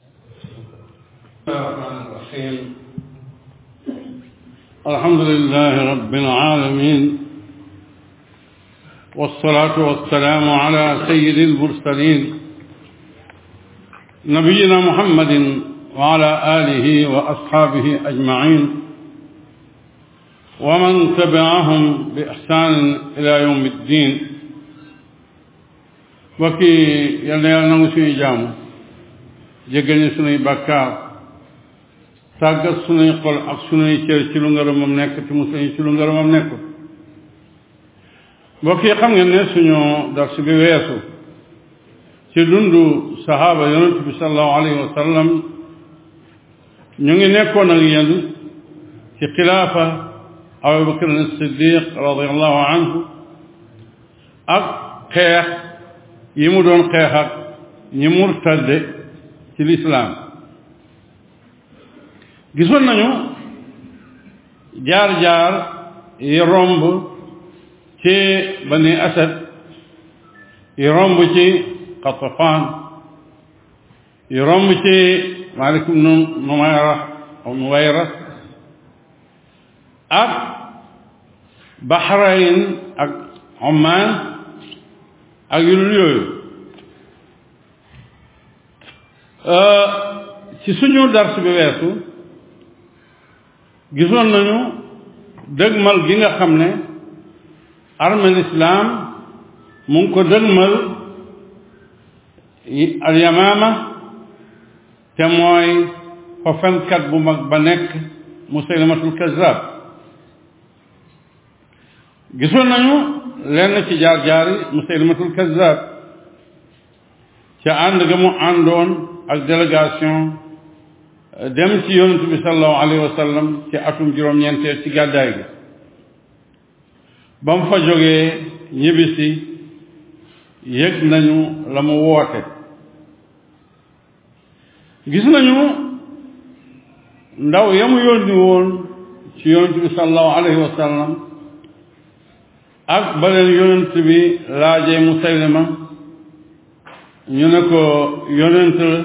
بسم الله الرحمن الرحيم الحمد لله رب العالمين والصلاة والسلام على سيد المرسلين نبينا محمد وعلى آله وأصحابه أجمعين ومن تبعهم بإحسان إلى يوم الدين mbokk yi yal na yàlla nangu suñuy jaamu jéggal ñu suñuy bàkkaar tàggat suñuy xol ak suñuy cër ci lu ngërëmam nekk te mu sañu ci lu ngërëmam nekk mbokk yi xam ngeen ne suñu dars bi weesu ci dundu sahaaba yonent bi sallallahu alayhi wa sallam ñu ngi nekkoon ak yéen ci xilaafa Abu Bakr as-Siddiq radiyallahu anhu ak xeex yi mu doon xeex ak ñi murtadde ci lislaam gisoon nañu jaar-jaar yi romb ci bani asad yi romb ci xatafaan yi romb ci malik ibnu numayra nuwayra ak Bahrain ak Oman ak yu dul yooyu ci suñu dars bi weesu gisoon nañu dëgmal gi nga xam ne armée l'islam mu ngi ko dëgmal al yamaama te mooy fa fenkat bu mag ba nekk musaylamatul kazzab gisoon nañu lenn ci jaar-jaari musaylamatul kazzab ca ànd ga mu àndoon ak délégation dem ci yonent bi sallallahu alayhi wa sallam ci atum juróom-ñeenteel ci gàddaay gi ba mu fa jógee ñibbisi yëg nañu la mu woote gis nañu ndaw yamu yónni woon ci yonent bi sallallahu alayhi wa sallam ak ba leen yonent bi laajee Musaylima ñu ne ko yonent la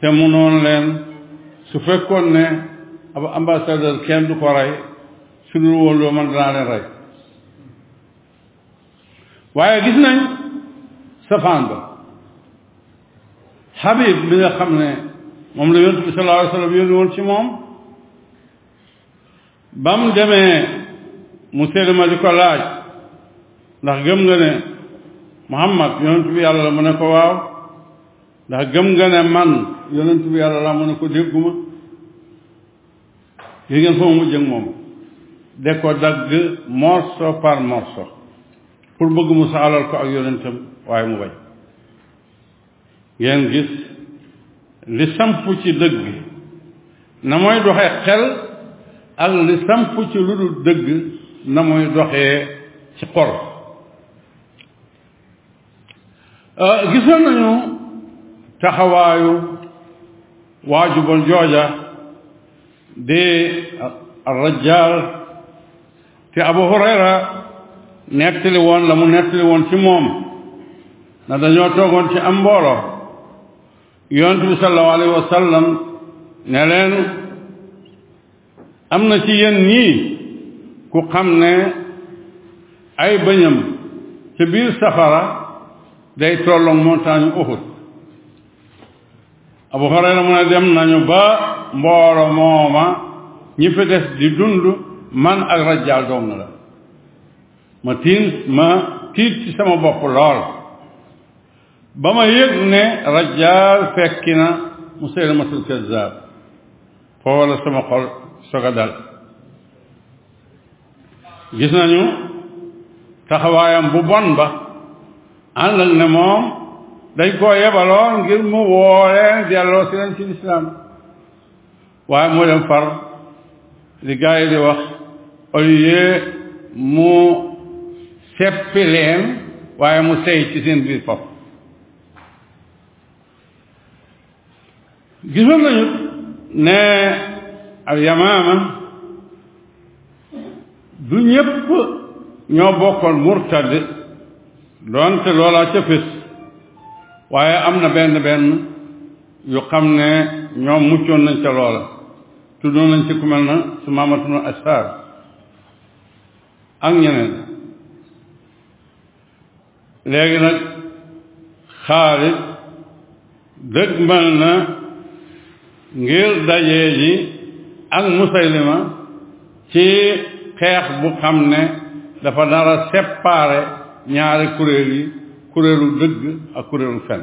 te mu noonu leen su fekkoon ne ab ambassadeur kenn du ko rey su dul woon loo man danaa leen rey waaye gis nañ safaan ba Habib bi nga xam ne moom la yonent bi sallallahu alayhi wa sallam yónni woon ci moom ba mu demee mu séedama di ko laaj ndax gëm nga ne Muhammad yonent bi yàlla la mu ne ko waaw ndax gëm nga ne man yonent bi yàlla la mu ne ko dégguma gis ngeen foo mujj ak moom de ko dagg morceau par morceau pour bëgg mu saalal ko ak yonentam waaye mu bañ ngeen gis li samp ci dëgg na mooy doxee xel ak li samp ci lu dul dëgg na mooy doxee ci xol gisoon nañu taxawaayu waaju bon jooja di rajjaal te abu hurayra nettali woon la mu nettali woon ci moom na dañoo toogoon ci am mbooloo yonent bi sallallahu alayhi wa sallam ne leen am na ci yéen ñii ku xam ne ay bañam ca biir safara day tolloog montagne Uhud Abu Hurayra mu ne dem nañu ba mboolo mooma ñi fi des di dund man ak rajjaal dong la ma tiin ma tiit ci sama bopp lool ba ma yëg ne rajjaal fekki na musaylamatul kazzab foofa la sama xol soog a dal gis nañu taxawaayam bu bon ba ànd ak ne moom dañ koo yebaloon ngir mu woo leen delloo si leen ci lislaam waaye moo dem far li gars yi di wax au lieu mu seppi leen waaye mu sey ci seen biir bopp gisoon nañu ne al yamaama du ñépp ñoo bokkoon murtad doonte loolaa ca fés waaye am na benn benn yu xam ne ñoom muccoon nañ ca loola tuddoon nañ ci ku mel na su maamatunu asar ak ñeneen léegi nag Xaalid dëgg mel na ngir dajee ji ak Musaylima ci xeex bu xam ne dafa nar a séparer ñaari kuréel yi kuréelu dëgg ak kuréelu fen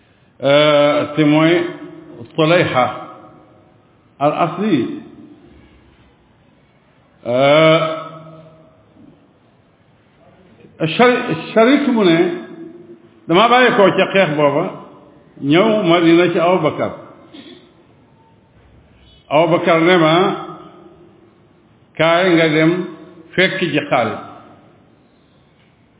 euh, te mooy Tulayha al asli euh, sharik mu ne dama bàyyi koo ca xeex booba ñëw Madina ci Abubakar Abubakar ne ma kaay nga dem fekk ji xaalis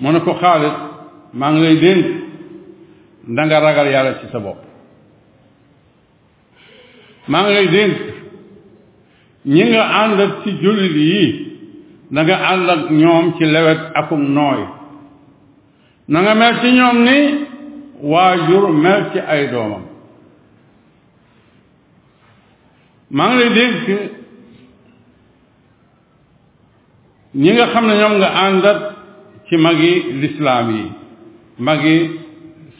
mu ne ko Xaalid maa ngi lay dénk na nga ragal yàlla ci sa bopp maa ngi lay dénk ñi nga ànd ak ci jullit yi na nga ànd ak ñoom ci lewet akum nooy na nga mel ci ñoom ni waajur mel ci ay doomam maa ngi lay dénk ñi nga xam ne ñoom nga àndat ci magi lislaam yi magi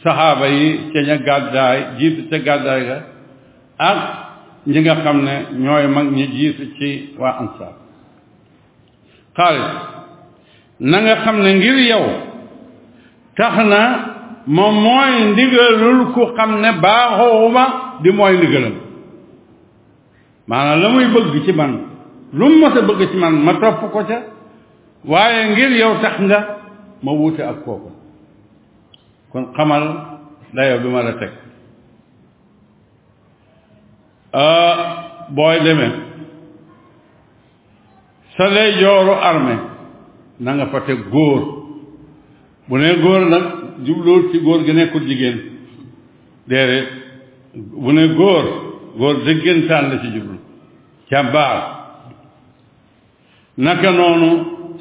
saxaaba yi ca ña gàddaay jiitu ca gàddaay ga ak ñi nga xam ne ñooy mag ñi jiitu ci waa ansaar xaalis na nga xam ne ngir yow tax na moom mooy ndigalul ku xam ne baaxoowuma di mooy ndigalam maanaam la muy bëgg ci man lu mu mas a bëgg ci man ma topp ko ca waaye ngir yow tax nga ma wuute ak kooku kon xamal dayo bi ma la teg booy demee sa lay jooru arme na nga fa teg góor bu ne góor nag jubluwul ci góor gi nekkul jigéen déedéet bu ne góor góor dëggantaan la ci jublu jàmbaar naka noonu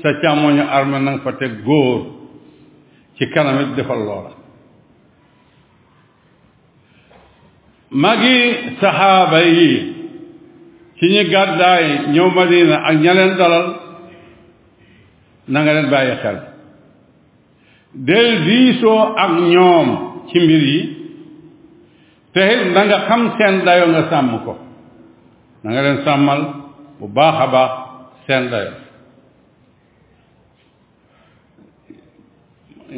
sa càmmoñu arme na nga fa teg góor ci kanam it defal loola magi saxaaba yi ci ñi gàddaay ñëw madina ak ña leen dalal na nga leen bàyyi xel del diisoo ak ñoom ci mbir yi te it na nga xam seen dayo nga sàmm ko na nga leen sàmmal bu baax a baax seen dayo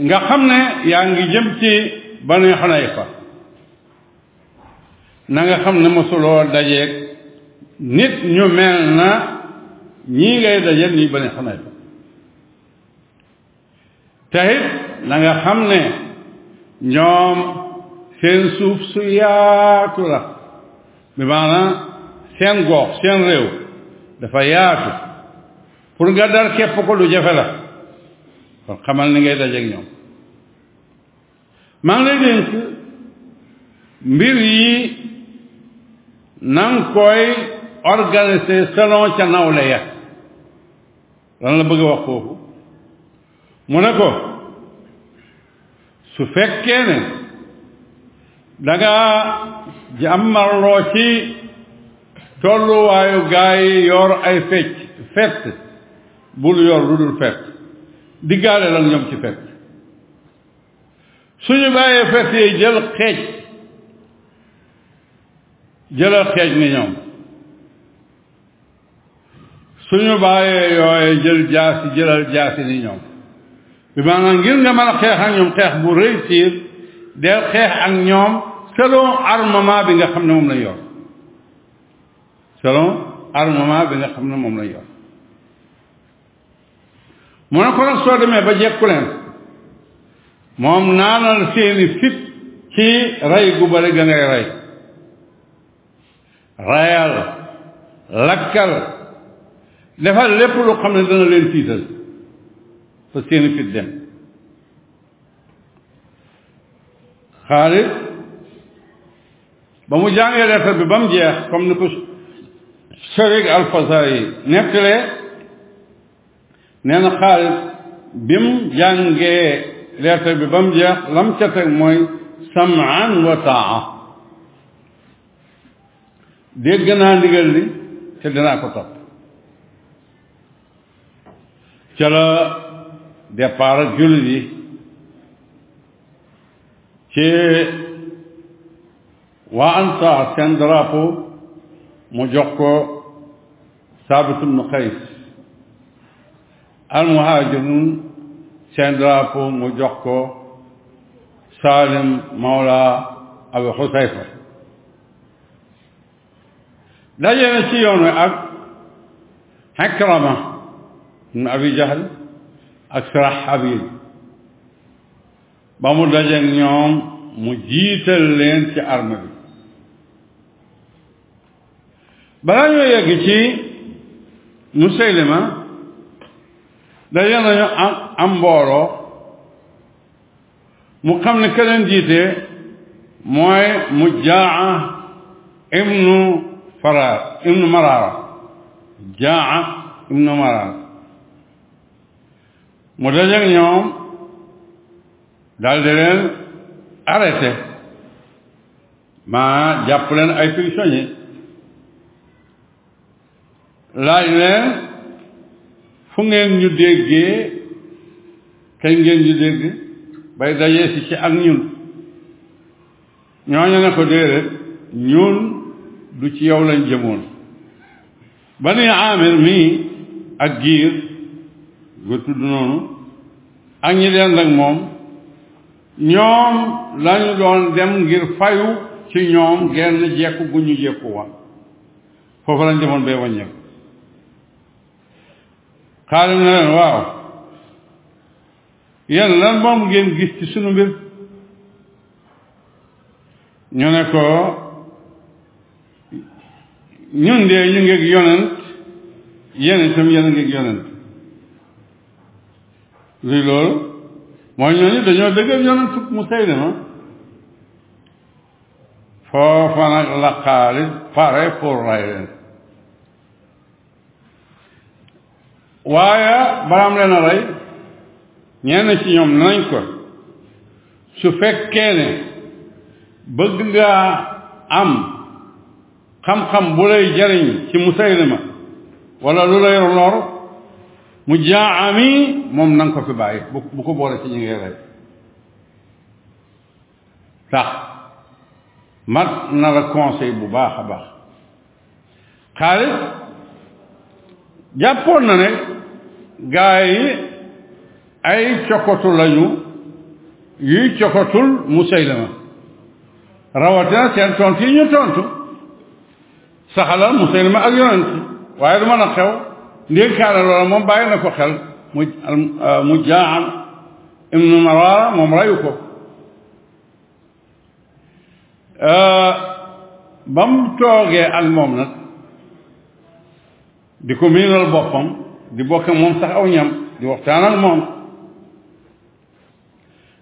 nga xam ne yaa ngi jëm ci banu xanayfa na nga xam ne mosuloo dajeeg nit ñu mel na ñii ngay dajeel ñuy banu xanayfa te it na nga xam ne ñoom seen suuf su yaatu la bi maanaam seen gox seen réew dafa yaatu pour nga dar képp ko lu jafe la kon xamal ni ngay dajeeg ñoom maa ngi lay dénk mbir yi na nga koy organiser selon ca nawle ya lan la bëgg a wax foofu mu ne ko su fekkee ne da nga jàmmarloo ci tolluwaayu gaa yi yor ay fecc fett bul yor lu dul fett diggaale lan ñoom ci fett suñu bàyyee fett yi jël xeej jëlal xeej ni ñoom suñu bàyyee yooye jël jaasi jëlal jaasi ni ñoom bi maanaam ngir nga mën a xeex ak ñoom xeex bu réussir del xeex ak ñoom selon armement bi nga xam ne moom lañ yor selon armement bi nga xam ne moom lañ yor mu ne ko nag soo demee ba jekku leen moom naanal seeni fit ci rey gu bari ga ngay rey rayal lakkal defal lépp lu xam ne dana leen tiital fa seeni fit dem Xaalid ba mu jàngee lettre bi ba mu jeex comme ni ko Sharik al-Fazari nettalee nee na Xaalid bi mu jàngee lettre bi ba mu jeex lam ca teg mooy sam'an wa taa dégg naa ndigal li te danaa ko topp ca la départ ak jullit yi ci waa ansaar seen drapeau mu jox ko saabit ibnu xays almuhaajirun seen drapeau mu jox ko Salim Mawla Abu Xusayfa daje na ci yoon wi ak Ikrama ibn Abi Jahl ak Sarax Habib ba mu dajeeg ñoom mu jiital leen ci arme bi balaa ñoo yegg ci Musaylima daje nañu am am mbooloo mu xam ne ka leen jiite mooy Mujaa ibnu Faraar ibnu Maraara Jaa ibnu Maraara mu dajeeg ñoom daal di leen arrêté maa jàpp leen ay prisonnier laaj leen fu ngeen ñu déggee kañ ngeen ñu dégg bay dajee si ci ak ñun ñooñu ne ko déedéet ñun du ci yow lañ jëmoon bani amir mii ak giir nga tudd noonu ak ñi dend ak moom ñoom lañu doon dem ngir fayu ci ñoom genn jekku gu ñu jekku woon foofu lañ demoon bay wàññeeku xaalis na leen waaw yéen lan moom ngeen gis ci sunu mbir ñu ne ko ñun de ñu ngi ak yonent yéen itam yéen a ngi ak yonent luy loolu mooy ñooñu dañoo dëggal yonent fukk mu sey ma foofa nag la xaalis pare pour rey leen waaye balaam leen a rey ñenn ci ñoom nañ ko su fekkee ne bëgg ngaa am xam-xam bu lay jariñ ci musaylima wala lu lay lor mu jaami moom nanga ko fi bàyyi bu bu ko boole ci ñi ngay rey tax mat na la conseil bu baax a baax xaalis jàppoon na ne gaa yi ay cokotu lañu yuy cokotul Musaylama rawatina seen tontu yi ñu tontu saxalal Musaylima ak yonent waaye du mën a xew ndénkaane loola moom bàyyi na ko xel mu mu jaaxal ibnu Marara moom rayu ko ba mu toogee ak moom nag di ko miinal boppam di bokk ak moom sax aw ñam di waxtaan ak moom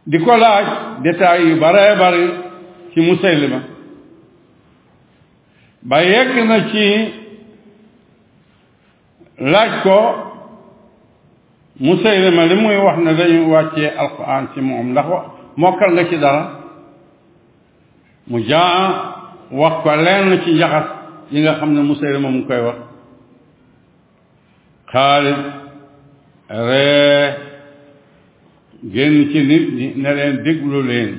di ko laaj détails yu bare bari ci Musaylima ba yegg na ci laaj ko Musaylima li muy wax ne dañu wàccee alquran ci moom ndax mokkal nga ci dara mu jaa wax ko lenn ci njaxas yi nga xam ne Musaylima mu koy wax Xaalid ree génn ci nit ñi ne leen déglu leen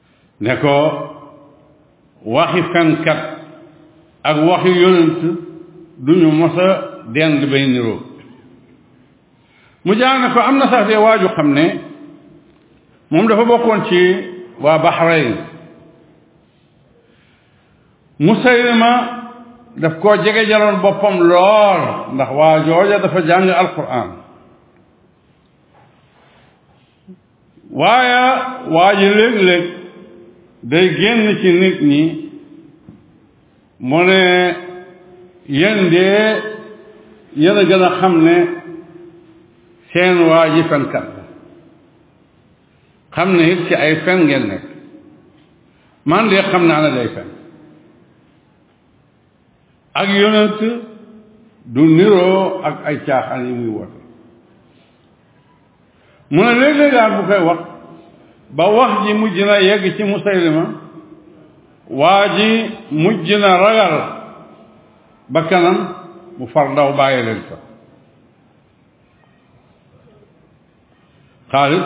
ne ko waxi fenkat ak waxi yonent duñu mos a dend bay niroo mu jaar ne ko am na sax de waaju xam ne moom dafa bokkoon ci waa Bahrain Musaylima daf koo jege jaloon boppam lool ndax waa jooja dafa jàng alquran waaye waa ji léeg-léeg day génn ci nit ñi mu ne yéen de yéen a gën a xam ne seen waa ji fenkat la xam ne it ci ay fen ngeen nekk man de xam naa ne day fen ak yonent du niroo ak ay caaxaan yi muy woote mu ne léeg-léeg daal bu koy wax ba wax ji mujj na yegg ci musaylima waa ji mujj na ragal ba kanam mu far daw bàyyi leen fa xaalis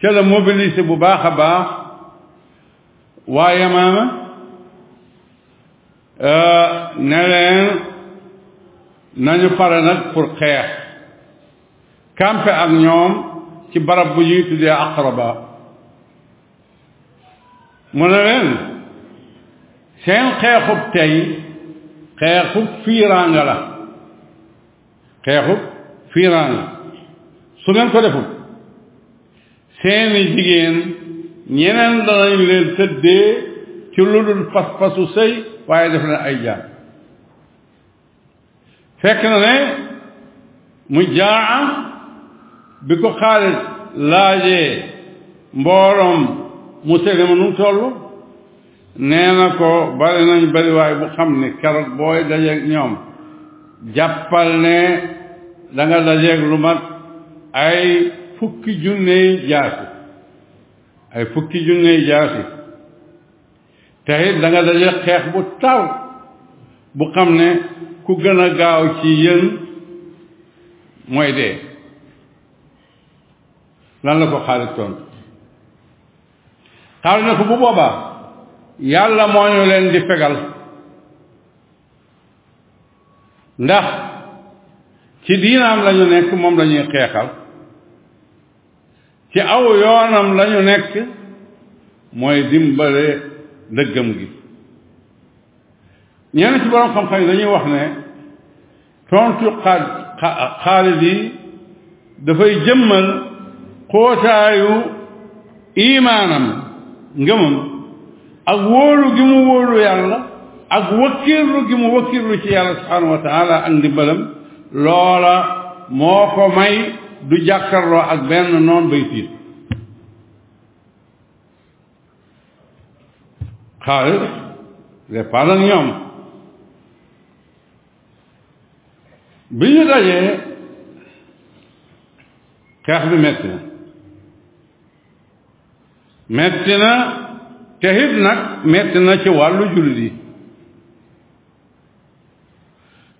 ca la mobilisé bu baax a baax waa Yamaama ne leen nañu pare nag pour xeex campé ak ñoom ci barab bu ñuy tuddee Aqraba mu ne leen seen xeexub tey xeexub fiiraanga la xeexu fiiraan la su ngeen ko deful seeni jigéen ñeneen danañ leen tëddee ci lu dul pas-pasu sëy waaye def leen ay jaam fekk na ne mu jaa bi ko Xaalid laajee mbooloom mu sëy ne ma nu mu toll nee na ko bari nañ bariwaay bu xam ne keroog booy dajeeg ñoom jàppal ne da nga dajeeg lu mat ay fukki junney jaasi ay fukki junney jaasi te it da nga dajeeg xeex bu taw bu xam ne ku gën a gaaw ci yéen mooy dee lan la ko Xaalid tontu xaal na ko bu boobaa yàlla moo ñu leen di fegal ndax ci diinaam lañu nekk moom lañuy xeexal ci aw yoonam lañu nekk mooy dimbale dëggam gi ñenn ci borom xam-xam yi dañuy wax ne tontu xaal xaalid yi dafay jëmmal xootaayu imaanam ngëmam ak wóolu gi mu wóolu yàlla ak wakkirlu gi mu wakkirlu ci yàlla subhanahu wa taala ak ndimbalam loola moo ko may du jàkkarloo ak benn noon bay tiit xaalis départ ak ñoom bi ñu dajee xeex bi metti na metti na te it nag metti na ci wàllu jullit yi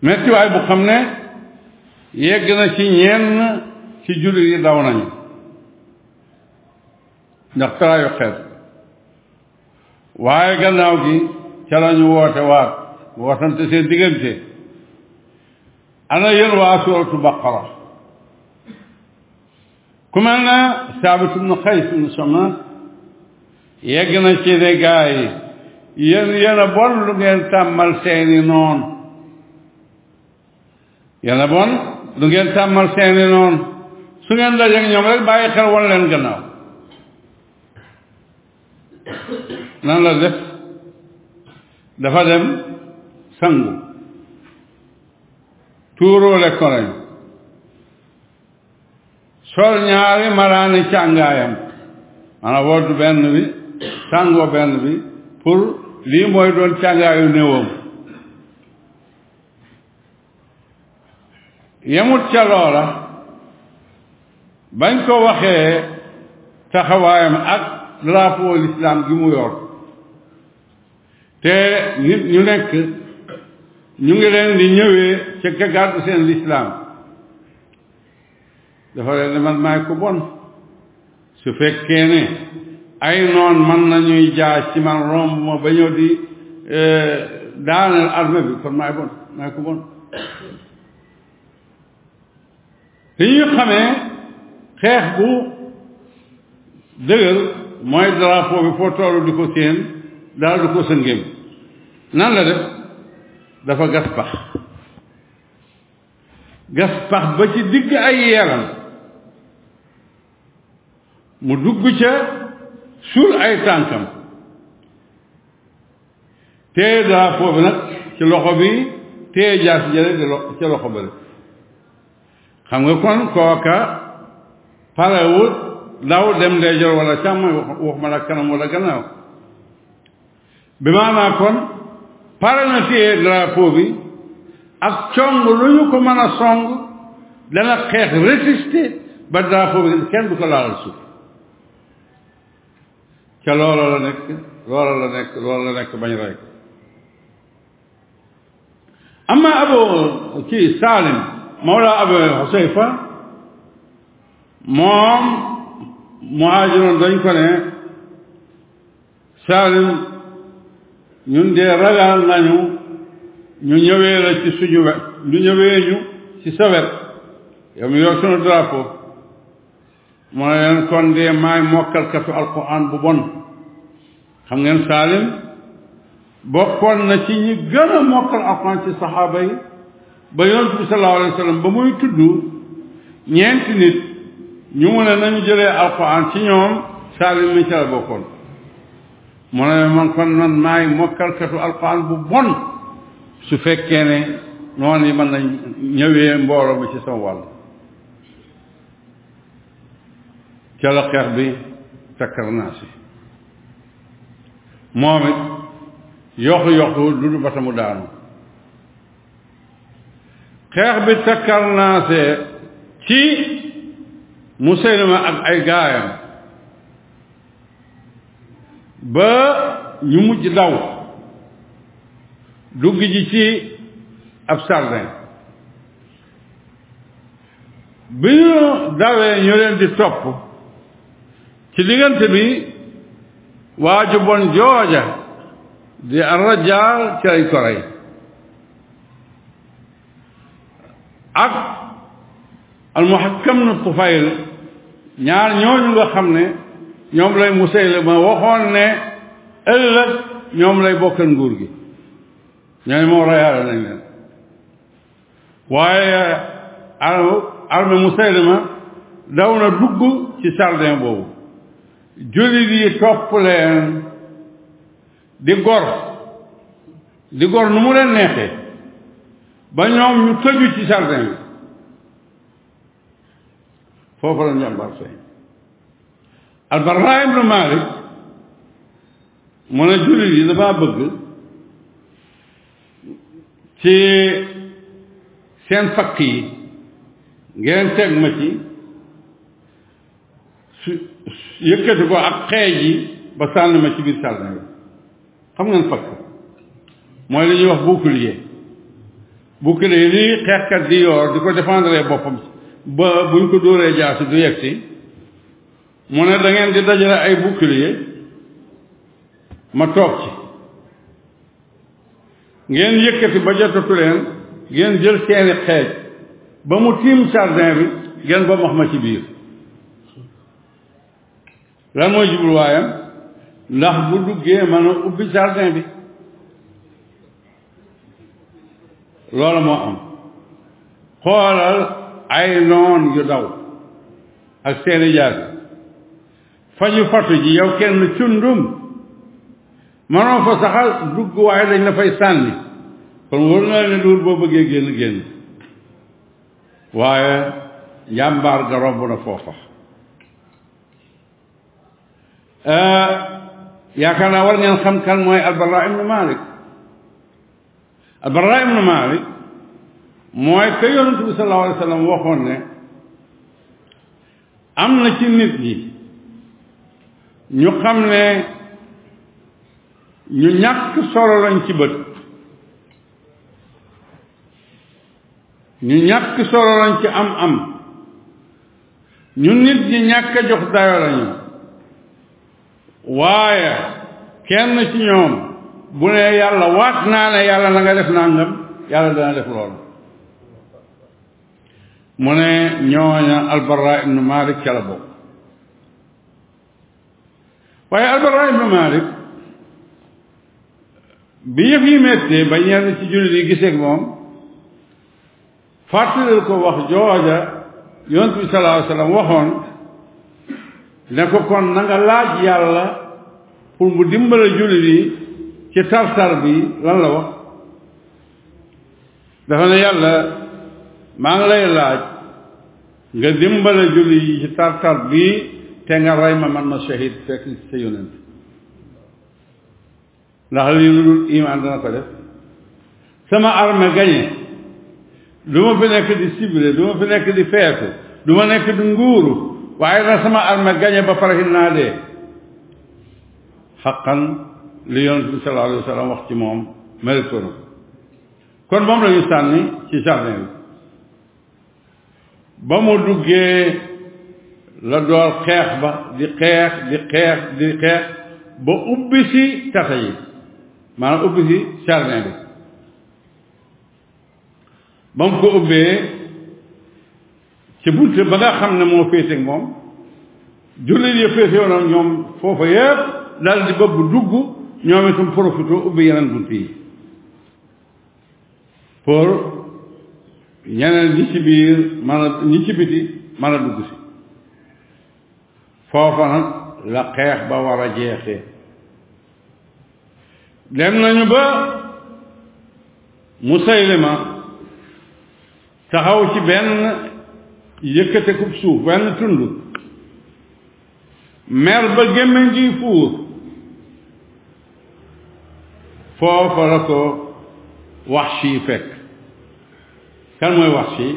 metti waay bu xam ne yegg na ci ñenn ci jullit yi daw nañu ndax taraayu xeet waaye gannaaw gi ca la ñu woote waat wootante seen diggante ana yéen waa suuratu baqara ku mel ne saabit ibnu xays ibnu samaan yegg na ci ne gaa yi yéen yéen a bon lu ngeen tàmmal seeni noon yéen a bon lu ngeen tàmmal seeni noon su ngeen dajeek ñoom rek bàyyi xel wan leen gannaaw nan la def dafa dem sangu tuuroo le koreñ sol ñaari malaani càngaayam maanaam wodd benn bi sàngoo benn bi pour lii mooy doon càngaayu néewam yemut ca loola bañ ko waxee taxawaayam ak drapeau l'islam gi mu yor te nit ñu nekk ñu ngi leen di ñëwee ca ka gàddu seen l'islam dafa leen ne man maay ku bon su fekkee ne ay noon man nañuy jaas ci man romb ma ba ñëw di daaneel armée bi kon maay bon maay ku bon li ñuy xamee xeex bu dëgër mooy drapeau bi foo tollu di ko séen daal di ko sëngéem nan la def dafa gas pax gas pax ba ci digg ay yeelam mu dugg ca suul ay tànkam téye drapeau bi nag ci loxo bi téye jaas jële di lo- ci loxo bële xam nga kon kooka parewut daw dem ndeyjoor wala càmm wax ma la kanam wala gannaaw bi maanaa kon pare na téye drapeau bi ak cong lu ñu ko mën a song dana xeex résister ba drapeau bi kenn du ko laalal suuf ca loola la nekk loola la nekk loola la nekk bañ rey ko amma abu kii Salim mawla abu Husayfa moom muhaajiroon dañ ko ne saalim ñun dee ragal nañu ñu ñëwee la ci suñu wet ñu ñëwee ñu ci sa wet yow mi yor suñu drapeau mu ne leen kon dee maay mokkalkatu alquran bu bon xam ngeen saalim bokkoon na ci ñi gën a mokkal alxuraan ci saxaaba yi ba yonent bi sallallahu alayhi wa sallam ba muy tudd ñeenti nit ñu mu ne nañu jëlee alxuraan ci ñoom saalim mi ca la bokkoon mu ne man kon man maay mokkalkatu alxuraan bu bon su fekkee ne noonu yi mën nañ ñëwee mbooloo mi ci sama wàll ca la xeex bi takkar naa si moom it yoxu yoxu lu du bata mu daanu xeex bi takkarnaasee ci Musaylima ak ay gaayam ba ñu mujj daw dugg ji ci ab sardin bi ñu dawee ñu leen di topp ci diggante bi waaju bon jooja di arrajaal ci lañ ko rey ak almuhakkam nu tufayl ñaar ñooñu nga xam ne ñoom lay musaylima waxoon ne ëllëg ñoom lay bokkal nguur gi ñooñu moom reyaale nañ leen waaye armée Musaylima daw na dugg ci jardin boobu jullit yi topp leen di gor di gor nu mu leen neexee ba ñoom ñu tëju ci jardin bi foofu la njàmbar feeñ Al-Barra ibn Malik mu ne jullit yi dafa bëgg ci seen fakk yi ngeen teg ma ci su yëkkati ko ak xeej yi ba sànni ma ci biir sànni bi xam ngeen fakk mooy li ñuy wax bouclier bouclier lii xeexkat di yor di ko défendre boppam ba buñ ko dóoree jaasi du yegg si mu ne da ngeen di dajale ay bouclier ma toog ci ngeen yëkkati ba jotatu leen ngeen jël seeni xeej ba mu tiim jardin bi ngeen ba max ma ci biir lan mooy jubluwaayam ndax bu duggee mën a ubbi jardin bi loolu moo am xoolal ay noon yu daw ak seeni jaar fa ñu fatu ji yow kenn cundum mënoo fa saxal dugg waaye dañ la fay sànni kon wóor na ne loolu boo bëggee génn génn waaye njàmbaar ga romb na foofa euh, yaakaar naa war ngeen xam kan mooy albara ibnu malik albara ibnu malik mooy ka yonent bi sallallahu alayhi wa sallam waxoon ne am na ci nit ñi ñu xam ne ñu ñàkk solo lañ ci bët ñu ñàkk solo lañ ci am am ñu nit ñi ñàkk a jox dayo lañu waaye kenn ci ñoom bu ne yàlla waat naa ne yàlla na nga def nangam yàlla dana def loolu mu ne ñooña albara ibnu malik ca la bokk waaye albara ibnu malik bi yëf yi méttee ba ñenn ci jullit yi giseeg moom fàttalil ko wax jooja yonent bi sallallahu alayhi wa sallam waxoon ne ko kon na nga laaj yàlla pour mu dimbale jullit yi ci tartar bi lan la wax dafa ne yàlla maa ngi lay laaj nga dimbale jullit yi ci tartar bi te nga rey ma man ma shahid fekk sa yonent ndax lii lu dul iman dana ko def sama armée gañe du ma fi nekk di ciblé du ma fi nekk di feetu du ma nekk di nguuru waaye na sama armée gañe ba pare naa dee xaqan li yonent bi sallallahu alayhi wa sallam wax ci moom mérite na kon moom la ñu sànni ci jardin bi ba mu duggee la door xeex ba di xeex di xeex di xeex ba ubbi si tata yi maanaam ubbi si jardin bi ba mu ko ubbee ci bunt ba nga xam ne moo féete ak moom jullit yi féete woon ak ñoom foofa yépp daal di bëgg dugg ñoom itam profité ubbi yeneen bunt yi pour ñeneen ñi ci biir mën a ñi ci biti mën a dugg si foofa nag la xeex ba war a jeexee dem nañu ba Musaylima taxaw ci benn yëkkatekub suuf benn tund mer ba gémmiñ gi fuur foofa la ko Wahshi fekk kan mooy Wahshi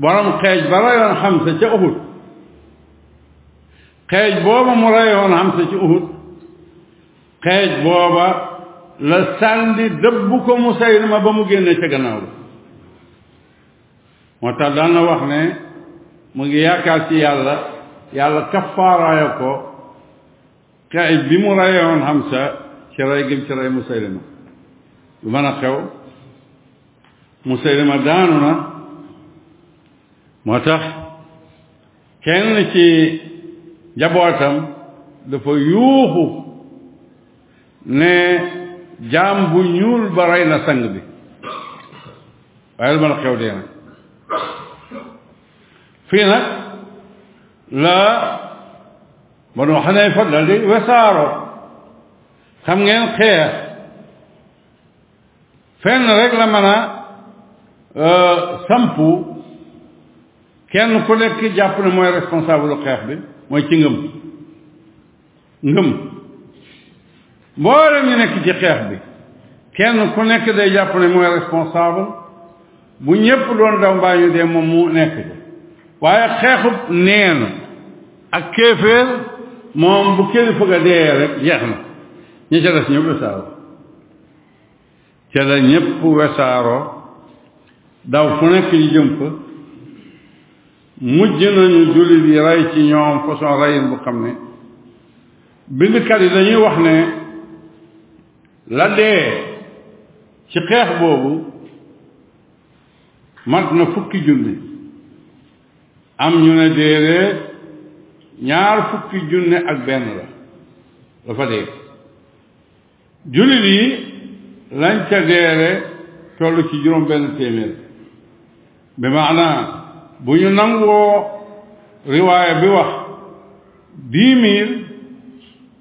borom xeej ba rayoon Hamza ca Uhud xeej booba mu rayoon Hamza ci Uhud xeej booba la sàndi dëbb ko Musaylima ba mu génne ca gannaaw la moo tax daan na wax ne mu ngi yaakaar ci yàlla yàlla kafaaraaya ko xeej bi mu reyoon Hamza ci rey gim ci rey Musaylima lu mën a xew Musaylima daanu na moo tax kenn ci njabootam dafa yuuxu ne jaam bu ñuul ba rey na sang bi waaye lu mën a xew dee nag fii nag la Banu Xanifa dal di wesaaroo xam ngeen xeex fenn rek la mën a sampu kenn ku nekk jàpp ne mooy responsable lu xeex bi mooy ci ngëm ngëm mboolem ñu nekk ci xeex bi kenn ku nekk day jàpp ne mooy responsable bu ñépp doon daw mbaa ñu dee moom mu nekk ci waaye xeexub neen ak kéeféer moom bu kenn fëgg a dee rek jeex na ñi ca des ñëpp saaw ca la ñépp wesaaroo daw fu nekk ñu jëm fa mujj nañu jullit yi rey ci ñoom façon reyin bu xam ne bindkat yi dañuy wax ne la dee ci xeex boobu mat na fukki junni am ñu ne déedee ñaar fukki junne ak benn la dafa dee jullit yi lañ ca deere toll ci juróom benn téeméer bi maanaa bu ñu nangoo riwaaya bi wax dix mille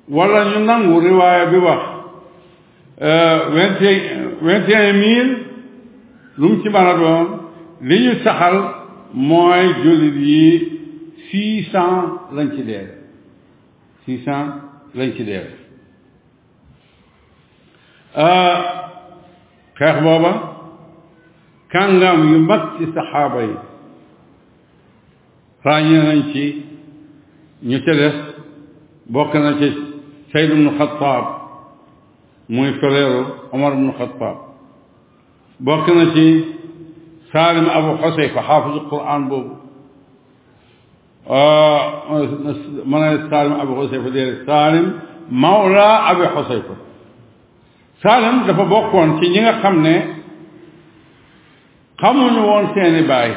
wala ñu nangu riwaaya bi wax euh, vingt et vingt et un mille lu mu ci mën a doon li ñu saxal mooy jullit yi six cent lañ ci deere six cent lañ ci deere xeex booba kàngam yu mag ci saxaaba yi ràññee nañ ci ñu ca des bokk na ci Sayd ibnu Xattaab muy soleeru Omar ibnu Xattaab bokk na ci Saalim Abu Xuseyfa xaafisu Quraan boobu ma ne Salim Abi Xusayfa déedéet Salim Mawla Abi Xusayfa Salim dafa bokkoon ci ñi nga xam ne xamuñu woon seeni baay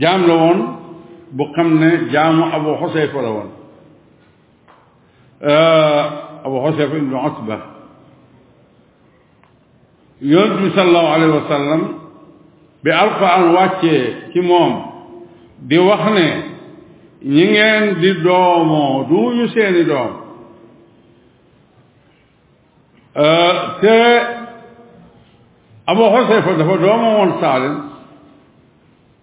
jaam la woon bu xam ne jaamu Abu Xusayfa la woon Abu Xusayfa ibnu Utba yonent bi sallallahu alayhi wa sallam bi alquran wàccee ci moom di wax ne ñi ngeen di doomoo duñu seeni doom te Abu Husayfa dafa doomoo woon Saalim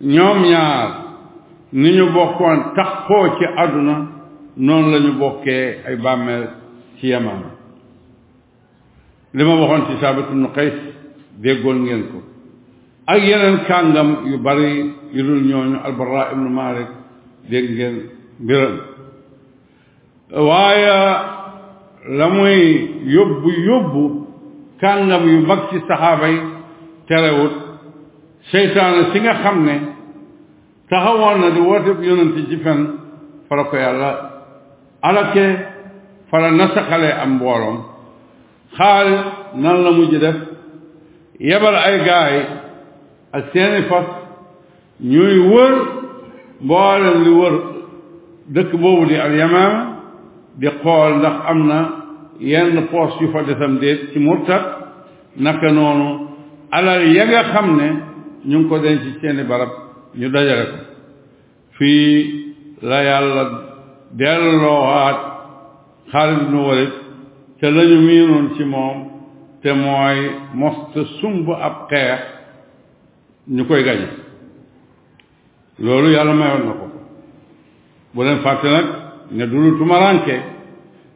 ñoom ñaar ni ñu bokkoon taxoo ci àdduna noonu la ñu bokkee ay bàmmeel ci yaman li ma waxoon ci saabit ibnu qays déggoon ngeen ko ak yeneen kàngam yu bari yu dul ñooñu albara ibnu malik dégg ngeen mbiram waaye la muy yóbbu yóbbu kàngam yu mag ci saxaaba yi terewut seytaane si nga xam ne taxawoon na di woote bu yonent ci fen fa la ko yàlla alake fa la nasaxalee am mbooloom xaal nan la mujj def yebal ay gaay ak seeni fas ñooy wër mboolem li wër dëkk boobu di al yamaama di xool ndax am na yenn poos yu fa desam déet ci murtat naka noonu alal ya nga xam ne ñu ngi ko denc ci seeni barab ñu dajale ko fii la yàlla delloowaat Xaalid ibnu Walid te lañu miinoon ci moom te mooy mosta sumb ab xeex ñu koy gañe loolu yàlla mayoon na ko bu leen fàtte nag ne du lu tumaranke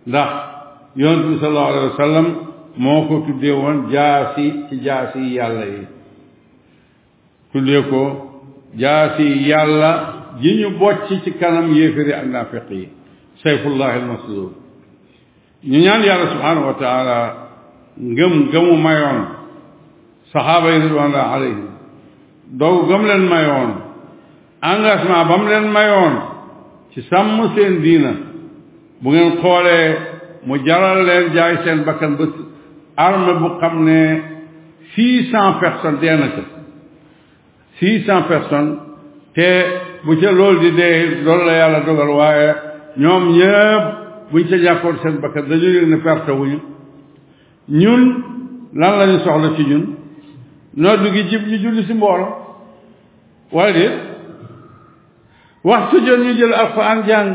ndax yonent bi sallallahu alayhi wa sallam moo ko tuddee woon jaasi ci jaasi yàlla yi tuddee ko jaasi yàlla ji ñu bocc ci kanam yéefari ak naafeq yi sayfullahi almaslul ñu ñaan yàlla subhaanahu wa taala ngëm gëmu mayoon saxaaba yi ridwaanullah alayhim dogu gëm leen mayoon engagement ba mu leen mayoon ci sàmm seen diina bu ngeen xoolee mu jaral leen jaay seen bakkan ba arme bu xam ne six cent personnes dee na ca six cent personnes te bu ca loolu di dee loolu la yàlla dogal waaye ñoom ñëpp buñ ca ñàkkoon seen bakkan dañu yëg ne perte wuñu ñun lan lañu soxla ci ñun noddu gi jib ñu julli si mboolo wala déet waxtu jot ñu jël alxuraan jàng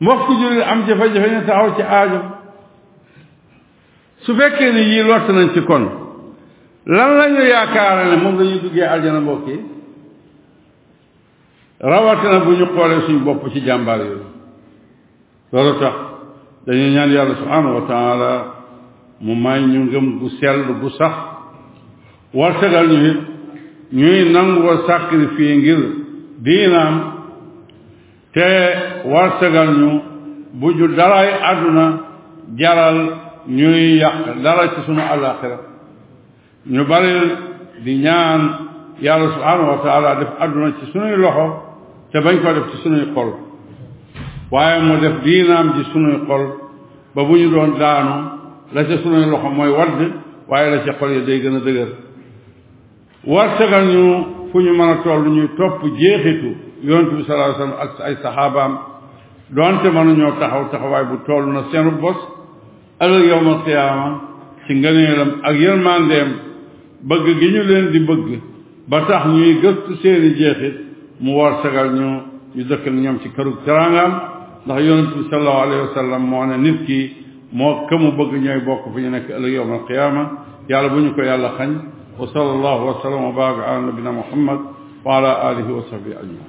mbokk jullit am jafe-jafe ñu taxaw ci aajo su fekkee ne yii lott nañ ci kon lan lañu yaakaar ne moom la ñuy duggee aljana mbokk yi rawatina bu ñu xoolee suñu bopp ci jàmbaar yooyu loolu tax dañuy ñaan yàlla subhanahu wa taala mu may ñu ngëm gu sell gu sax wartagal ñu it ñuy nangoo sacrifice ngir diinaam te warsagal ñu bu ju daray àdduna jaral ñuy yàq dara ci sunu àllaaxira ñu bari di ñaan yàlla subhaanahu wa taala def àdduna ci sunuy loxo te bañ ko def ci sunuy xol waaye mu def diinaam ci sunuy xol ba bu ñu doon daanu la ca sunuy loxo mooy wadd waaye la ca xol yi day gën a dëgër warsagal ñu fu ñu mën a toll ñuy topp jeexitu yonent bi sallallahu alayhi wasallam ak ay saxaabaam doonte mënuñoo taxaw taxawaay bu toll na seenu bos ëllëg yawmal qiyaama ci ngëneelam ak yërmandeem bëgg gi ñu leen di bëgg ba tax ñuy gëstu seeni jeexit mu warsagal ñu ñu dëkk ak ñoom ci kërug teraangaam ndax yonent bi sallallahu alayhi wa sallam moo ne nit ki moo ka mu bëgg ñooy bokk fu ñu nekk ëllëg yowm alqiyaama yàlla bu ñu ko yàlla xañ wa sallallahu wa sallam wa baraka ala nabina muhammad wa ala alihi wa sahbihi ajmain